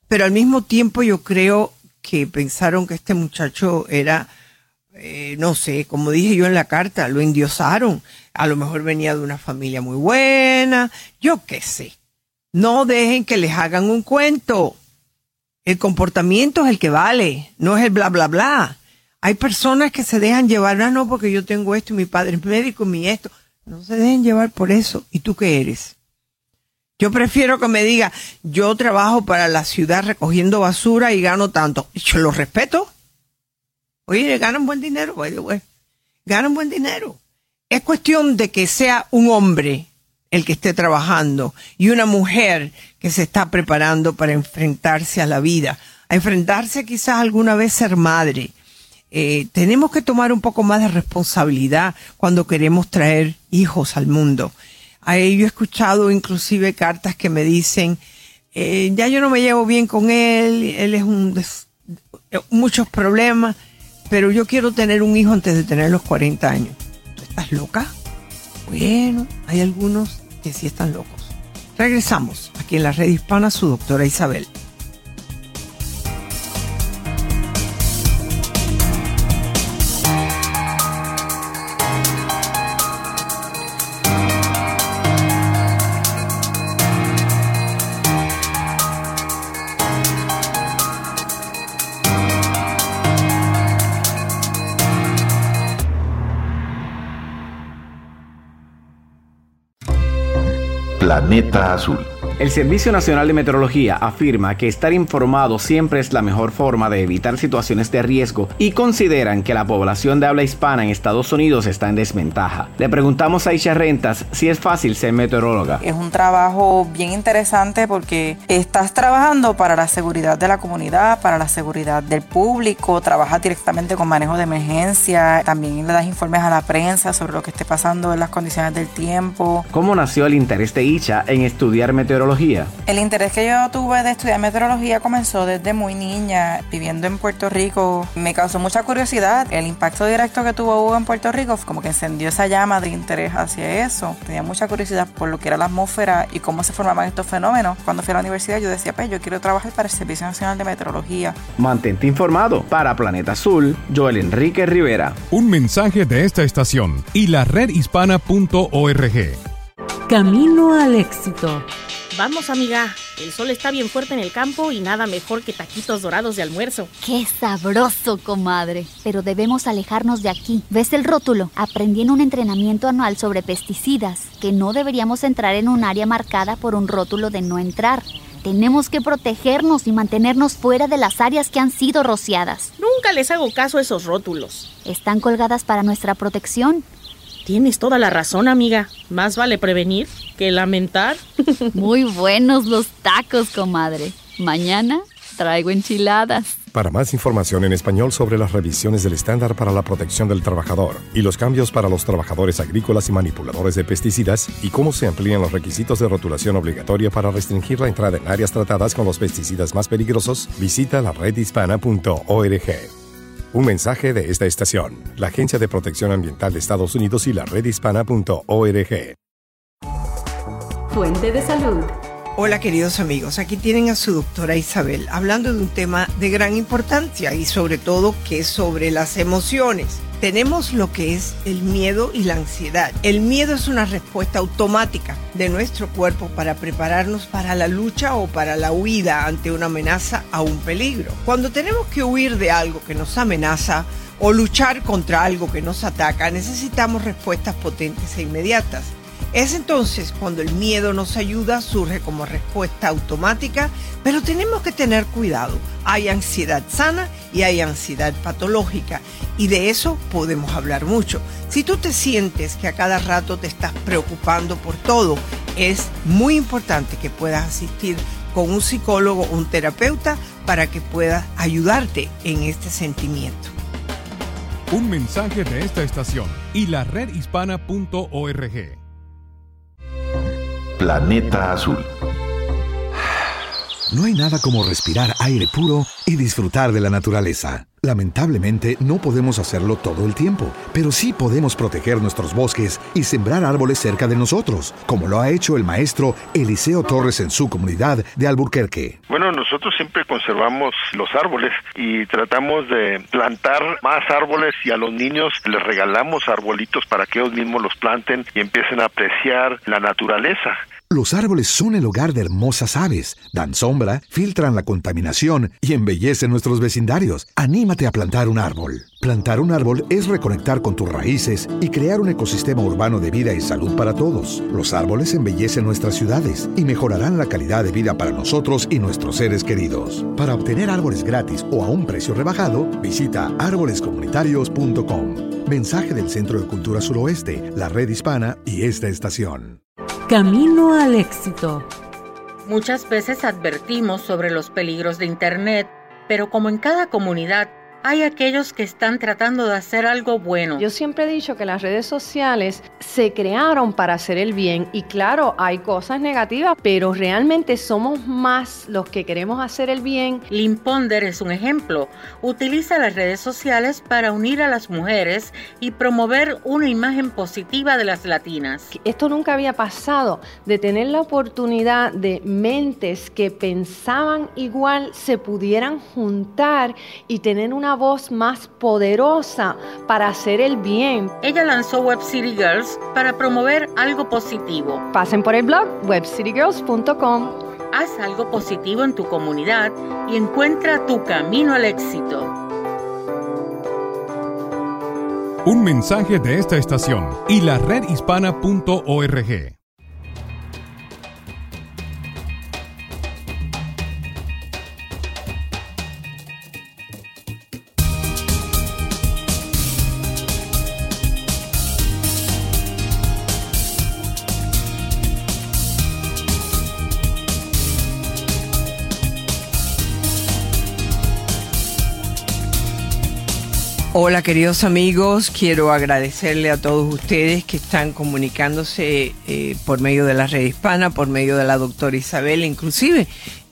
A: pero al mismo tiempo yo creo que pensaron que este muchacho era eh, no sé, como dije yo en la carta, lo endiosaron. A lo mejor venía de una familia muy buena, yo qué sé. No dejen que les hagan un cuento. El comportamiento es el que vale, no es el bla, bla, bla. Hay personas que se dejan llevar, ah, no, porque yo tengo esto y mi padre es médico, mi esto. No se dejen llevar por eso. ¿Y tú qué eres? Yo prefiero que me diga, yo trabajo para la ciudad recogiendo basura y gano tanto. Yo lo respeto. Oye, ganan buen dinero, by the Ganan buen dinero. Es cuestión de que sea un hombre el que esté trabajando y una mujer que se está preparando para enfrentarse a la vida, a enfrentarse quizás alguna vez ser madre. Eh, tenemos que tomar un poco más de responsabilidad cuando queremos traer hijos al mundo. A ello he escuchado inclusive cartas que me dicen, eh, ya yo no me llevo bien con él, él es un... muchos problemas pero yo quiero tener un hijo antes de tener los 40 años. Estás loca? Bueno, hay algunos que sí están locos. Regresamos aquí en la red hispana, su doctora Isabel.
Q: Planeta Azul.
K: El Servicio Nacional de Meteorología afirma que estar informado siempre es la mejor forma de evitar situaciones de riesgo y consideran que la población de habla hispana en Estados Unidos está en desventaja. Le preguntamos a Isha Rentas si es fácil ser meteoróloga.
Q: Es un trabajo bien interesante porque estás trabajando para la seguridad de la comunidad, para la seguridad del público, trabajas directamente con manejo de emergencia, también le das informes a la prensa sobre lo que esté pasando en las condiciones del tiempo.
K: ¿Cómo nació el interés de Isha en estudiar meteorología?
Q: El interés que yo tuve de estudiar meteorología comenzó desde muy niña, viviendo en Puerto Rico. Me causó mucha curiosidad. El impacto directo que tuvo Hugo en Puerto Rico como que encendió esa llama de interés hacia eso. Tenía mucha curiosidad por lo que era la atmósfera y cómo se formaban estos fenómenos. Cuando fui a la universidad yo decía, pues yo quiero trabajar para el Servicio Nacional de Meteorología.
K: Mantente informado. Para Planeta Azul, Joel Enrique Rivera.
G: Un mensaje de esta estación y la redhispana.org.
C: Camino al éxito.
D: Vamos, amiga. El sol está bien fuerte en el campo y nada mejor que taquitos dorados de almuerzo.
E: ¡Qué sabroso, comadre! Pero debemos alejarnos de aquí. ¿Ves el rótulo? Aprendí en un entrenamiento anual sobre pesticidas que no deberíamos entrar en un área marcada por un rótulo de no entrar. Tenemos que protegernos y mantenernos fuera de las áreas que han sido rociadas.
D: Nunca les hago caso a esos rótulos.
E: Están colgadas para nuestra protección.
D: Tienes toda la razón, amiga. Más vale prevenir que lamentar.
E: Muy buenos los tacos, comadre. Mañana traigo enchiladas.
F: Para más información en español sobre las revisiones del estándar para la protección del trabajador y los cambios para los trabajadores agrícolas y manipuladores de pesticidas y cómo se amplían los requisitos de rotulación obligatoria para restringir la entrada en áreas tratadas con los pesticidas más peligrosos, visita la redhispana.org. Un mensaje de esta estación, la Agencia de Protección Ambiental de Estados Unidos y la redhispana.org.
C: Fuente de salud.
A: Hola queridos amigos, aquí tienen a su doctora Isabel hablando de un tema de gran importancia y sobre todo que es sobre las emociones. Tenemos lo que es el miedo y la ansiedad. El miedo es una respuesta automática de nuestro cuerpo para prepararnos para la lucha o para la huida ante una amenaza a un peligro. Cuando tenemos que huir de algo que nos amenaza, o luchar contra algo que nos ataca, necesitamos respuestas potentes e inmediatas. Es entonces cuando el miedo nos ayuda, surge como respuesta automática, pero tenemos que tener cuidado. Hay ansiedad sana y hay ansiedad patológica y de eso podemos hablar mucho. Si tú te sientes que a cada rato te estás preocupando por todo, es muy importante que puedas asistir con un psicólogo o un terapeuta para que pueda ayudarte en este sentimiento.
G: Un mensaje de esta estación y la redhispana.org.
R: Planeta Azul.
I: No hay nada como respirar aire puro y disfrutar de la naturaleza. Lamentablemente no podemos hacerlo todo el tiempo, pero sí podemos proteger nuestros bosques y sembrar árboles cerca de nosotros, como lo ha hecho el maestro Eliseo Torres en su comunidad de Alburquerque.
S: Bueno, nosotros siempre conservamos los árboles y tratamos de plantar más árboles y a los niños les regalamos arbolitos para que ellos mismos los planten y empiecen a apreciar la naturaleza.
I: Los árboles son el hogar de hermosas aves, dan sombra, filtran la contaminación y embellecen nuestros vecindarios. Anímate a plantar un árbol. Plantar un árbol es reconectar con tus raíces y crear un ecosistema urbano de vida y salud para todos. Los árboles embellecen nuestras ciudades y mejorarán la calidad de vida para nosotros y nuestros seres queridos. Para obtener árboles gratis o a un precio rebajado, visita árbolescomunitarios.com. Mensaje del Centro de Cultura Suroeste, la Red Hispana y esta estación.
C: Camino al éxito. Muchas veces advertimos sobre los peligros de Internet, pero como en cada comunidad hay aquellos que están tratando de hacer algo bueno.
T: Yo siempre he dicho que las redes sociales se crearon para hacer el bien y claro, hay cosas negativas, pero realmente somos más los que queremos hacer el bien.
C: Lynn Ponder es un ejemplo. Utiliza las redes sociales para unir a las mujeres y promover una imagen positiva de las latinas.
T: Esto nunca había pasado, de tener la oportunidad de mentes que pensaban igual se pudieran juntar y tener una voz más poderosa para hacer el bien.
C: Ella lanzó Web City Girls para promover algo positivo.
T: Pasen por el blog webcitygirls.com.
C: Haz algo positivo en tu comunidad y encuentra tu camino al éxito.
G: Un mensaje de esta estación y la redhispana.org.
A: Hola queridos amigos, quiero agradecerle a todos ustedes que están comunicándose eh, por medio de la red hispana, por medio de la doctora Isabel, inclusive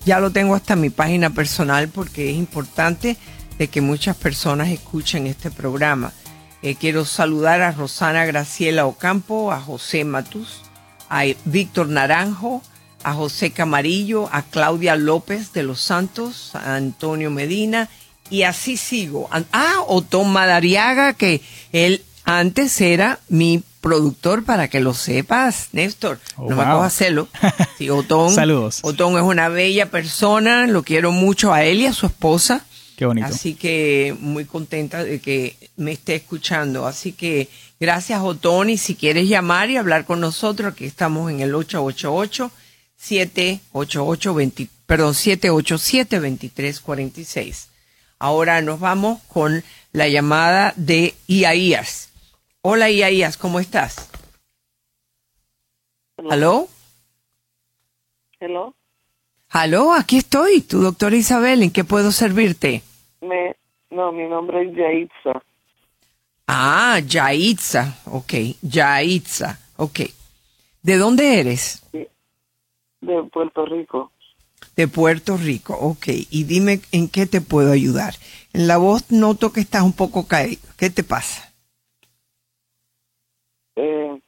A: ya lo tengo hasta mi página personal porque es importante de que muchas personas escuchen este programa. Eh, quiero saludar a Rosana Graciela Ocampo, a José Matus, a Víctor Naranjo, a José Camarillo, a Claudia López de los Santos, a Antonio Medina y así sigo. Ah, Otón Madariaga, que él antes era mi productor para que lo sepas, Néstor. Oh, no me puedo hacerlo. Sí, Otón,
U: Saludos.
A: Otón es una bella persona, lo quiero mucho a él y a su esposa.
U: Qué bonito.
A: Así que muy contenta de que me esté escuchando. Así que gracias, Otón. Y si quieres llamar y hablar con nosotros, aquí estamos en el 888 788 20, perdón, 787 2346. Ahora nos vamos con la llamada de Iaías. Hola Iaías, ¿cómo estás? ¿Aló?
L: ¿Aló?
A: ¿Aló? Aquí estoy, tu doctora Isabel, ¿en qué puedo servirte?
L: Me, no, mi nombre es Yaitza.
A: Ah, Yaitza, ok, Yaitza, ok. ¿De dónde eres?
L: De Puerto Rico
A: de Puerto Rico. Ok, y dime en qué te puedo ayudar. En la voz noto que estás un poco caído. ¿Qué te pasa?
L: Eh,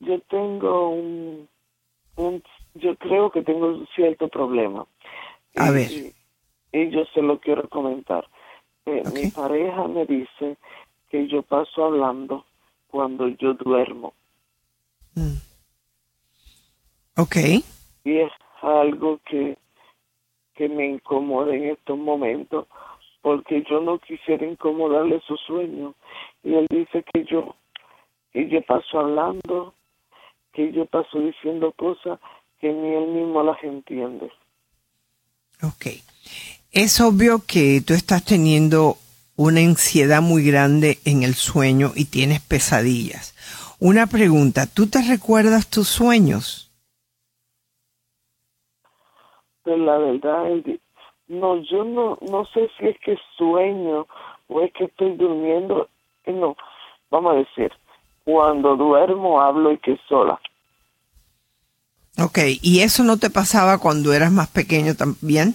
L: yo tengo un, yo creo que tengo un cierto problema.
A: A ver.
L: Y, yo se lo quiero comentar. Eh, mi pareja me dice que yo paso hablando cuando yo duermo.
A: Mm. Ok.
L: Y es algo que que me incomode en estos momentos porque yo no quisiera incomodarle su sueño y él dice que yo que yo paso hablando que yo paso diciendo cosas que ni él mismo las entiende
A: Ok. Es obvio que tú estás teniendo una ansiedad muy grande en el sueño y tienes pesadillas. Una pregunta, ¿tú te recuerdas tus sueños?
L: La verdad, no, yo no, no sé si es que sueño o es que estoy durmiendo, no, vamos a decir, cuando duermo hablo y que sola.
A: Ok, ¿y eso no te pasaba cuando eras más pequeño también?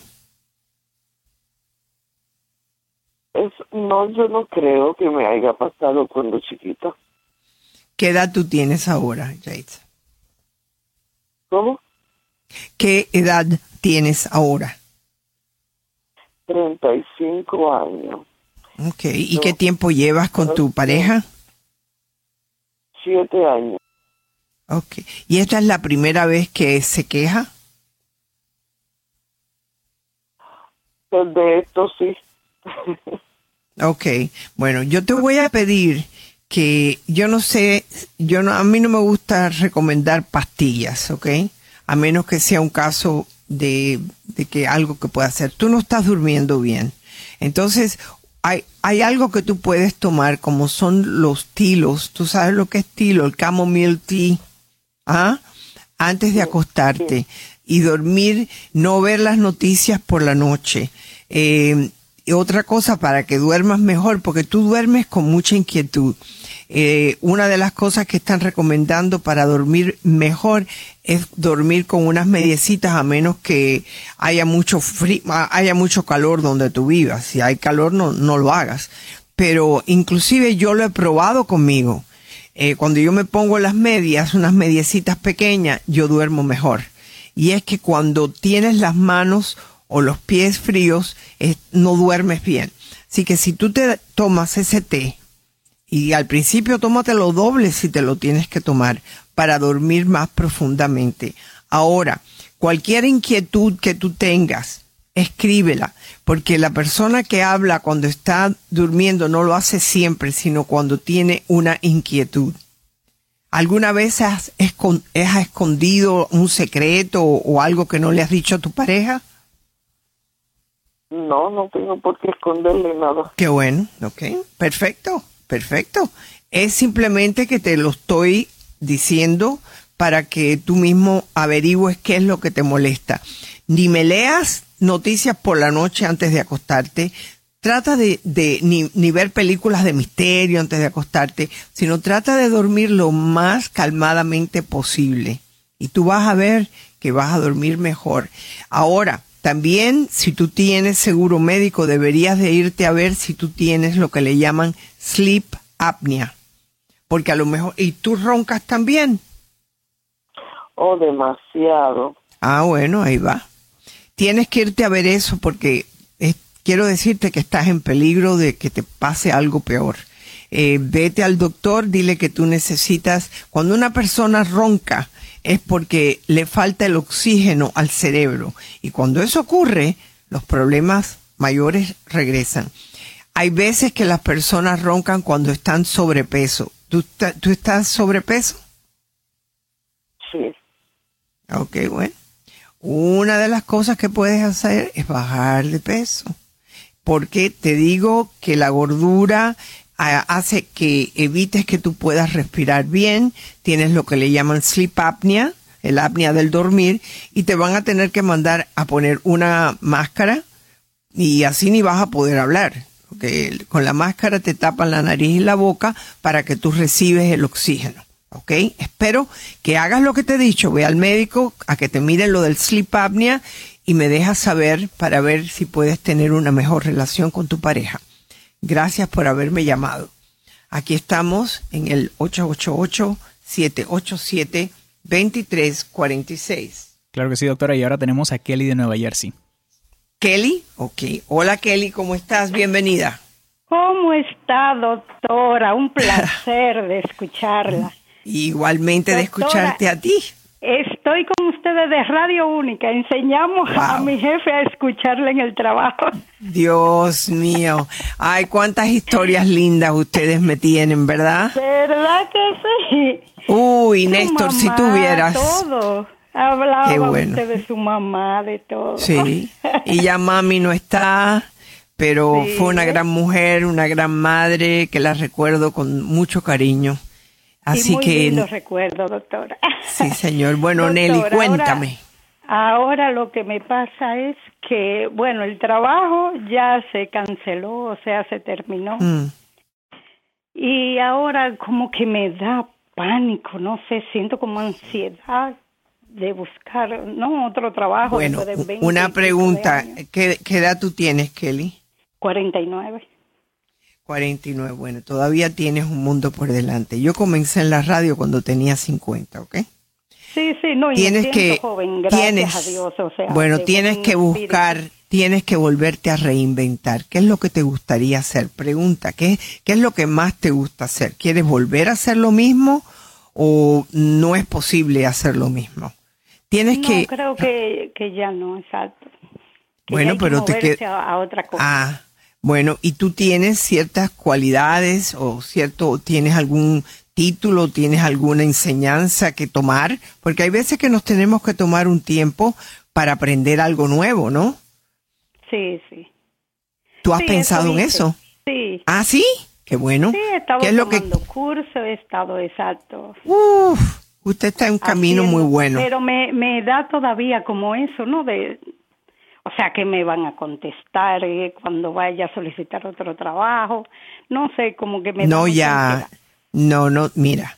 L: Es, no, yo no creo que me haya pasado cuando chiquita.
A: ¿Qué edad tú tienes ahora, Jade?
L: ¿Cómo?
A: ¿Qué edad tienes ahora?
L: 35 años.
A: Ok, ¿y qué tiempo llevas con tu pareja?
L: Siete años.
A: Ok, ¿y esta es la primera vez que se queja?
L: Pues de esto sí.
A: ok, bueno, yo te voy a pedir que yo no sé, yo no, a mí no me gusta recomendar pastillas, ¿ok? A menos que sea un caso de, que algo que pueda hacer. Tú no estás durmiendo bien. Entonces, hay, hay algo que tú puedes tomar como son los tilos. Tú sabes lo que es tilo, el chamomile tea. ¿Ah? Antes de acostarte y dormir, no ver las noticias por la noche. Eh, y otra cosa para que duermas mejor, porque tú duermes con mucha inquietud. Eh, una de las cosas que están recomendando para dormir mejor es dormir con unas mediecitas a menos que haya mucho frío, haya mucho calor donde tú vivas. Si hay calor no, no lo hagas. Pero inclusive yo lo he probado conmigo. Eh, cuando yo me pongo las medias, unas mediecitas pequeñas, yo duermo mejor. Y es que cuando tienes las manos o los pies fríos, no duermes bien. Así que si tú te tomas ese té y al principio tómatelo doble si te lo tienes que tomar para dormir más profundamente. Ahora, cualquier inquietud que tú tengas, escríbela, porque la persona que habla cuando está durmiendo no lo hace siempre, sino cuando tiene una inquietud. ¿Alguna vez has, escondido un secreto o algo que no le has dicho a tu pareja?
L: No, no tengo por qué esconderle nada.
A: Qué bueno, ok, perfecto. Perfecto. Es simplemente que te lo estoy diciendo para que tú mismo averigües qué es lo que te molesta. Ni me leas noticias por la noche antes de acostarte. trata de, ni, ni, ver películas de misterio antes de acostarte, sino trata de dormir lo más calmadamente posible. Y tú vas a ver que vas a dormir mejor. Ahora, también si tú tienes seguro médico, deberías de irte a ver si tú tienes lo que le llaman sleep apnea. Porque a lo mejor, ¿y tú roncas también?
R: Oh, demasiado.
A: Ah, bueno, ahí va. Tienes que irte a ver eso porque quiero decirte que estás en peligro de que te pase algo peor. Eh, vete al doctor, dile que tú necesitas, cuando una persona ronca es porque le falta el oxígeno al cerebro y cuando eso ocurre, los problemas mayores regresan. Hay veces que las personas roncan cuando están sobrepeso. ¿Tú, tú estás sobrepeso?
R: Sí.
A: Ok, bueno. Una de las cosas que puedes hacer es bajar de peso porque te digo que la gordura hace que evites que tú puedas respirar bien, tienes lo que le llaman sleep apnea, el apnea del dormir, y te van a tener que mandar a poner una máscara y así ni vas a poder hablar. Porque con la máscara te tapan la nariz y la boca para que tú recibes el oxígeno. ¿ok? Espero que hagas lo que te he dicho, ve al médico a que te miren lo del sleep apnea y me dejas saber para ver si puedes tener una mejor relación con tu pareja. Gracias por haberme llamado. Aquí estamos en el 888-787-2346.
V: Claro que sí, doctora. Y ahora tenemos a Kelly de Nueva Jersey.
A: Kelly, ok. Hola Kelly, ¿cómo estás? Bienvenida.
W: ¿Cómo está, doctora? Un placer de escucharla.
A: Igualmente de escucharte a ti.
W: Estoy con ustedes de Radio Única. Enseñamos a mi jefe a escucharle en el trabajo.
A: Dios mío. Ay, cuántas historias lindas ustedes me tienen, ¿verdad?
W: ¿Verdad que sí?
A: Uy, Néstor, si tuvieras.
W: Todo. Hablaba usted de su mamá, de todo.
A: Sí. Y ya mami no está, pero fue una gran mujer, una gran madre que la recuerdo con mucho cariño. Así muy que.
W: Lindo recuerdo, doctora.
A: Sí, señor. Bueno, Nelly, cuéntame.
W: Ahora, lo que me pasa es que, bueno, el trabajo ya se canceló, o sea, se terminó. Mm. Y ahora como que me da pánico, no sé, siento como ansiedad de buscar, no, otro trabajo.
A: Bueno, una pregunta, ¿Qué, ¿qué edad tú tienes, Kelly?
W: 49.
A: 49, bueno, todavía tienes un mundo por delante. Yo comencé en la radio cuando tenía 50, ¿ok?
W: Sí, sí, no, y tienes que, joven, gracias tienes, a Dios, o sea,
A: Bueno, tienes que buscar, tienes que volverte a reinventar. ¿Qué es lo que te gustaría hacer? Pregunta, ¿qué, ¿qué es lo que más te gusta hacer? ¿Quieres volver a hacer lo mismo o no es posible hacer lo mismo? Tienes
W: no,
A: que...
W: creo que, que ya no, exacto.
A: bueno, pero te
W: queda... A otra cosa.
A: Ah, bueno, ¿y tú tienes ciertas cualidades o cierto, tienes algún título, tienes alguna enseñanza que tomar? Porque hay veces que nos tenemos que tomar un tiempo para aprender algo nuevo, ¿no?
W: Sí, sí.
A: ¿Tú has pensado en eso?
W: Sí.
A: ¿Ah, sí? Qué bueno.
W: Sí, he estado
A: ¿Qué
W: tomando curso, he estado exacto.
A: Uf, usted está en un camino muy bueno.
W: Pero me, me da todavía como eso, ¿no? De o sea, que me van a contestar eh, cuando vaya a solicitar otro trabajo. No sé, como que me...
A: No, ya. No, no, mira.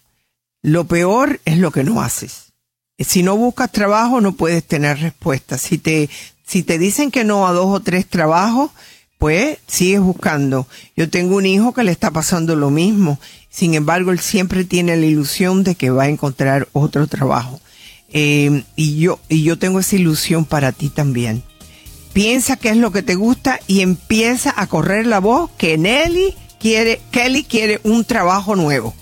A: Lo peor es lo que no haces. Si no buscas trabajo, no puedes tener respuesta. Si te, si te dicen que no a dos o tres trabajos, pues sigues buscando. Yo tengo un hijo que le está pasando lo mismo. Sin embargo, él siempre tiene la ilusión de que va a encontrar otro trabajo. Eh, y yo, y yo tengo esa ilusión para ti también piensa qué es lo que te gusta y empieza a correr la voz que Nelly quiere, Kelly quiere un trabajo nuevo.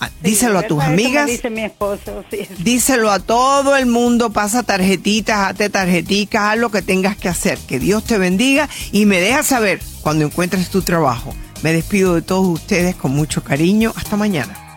A: Ah, díselo a tus amigas.
W: Dice mi esposo,
A: Díselo a todo el mundo, pasa tarjetitas, hazte tarjeticas, haz lo que tengas que hacer. Que Dios te bendiga y me deja saber cuando encuentres tu trabajo. Me despido de todos ustedes con mucho cariño. Hasta mañana.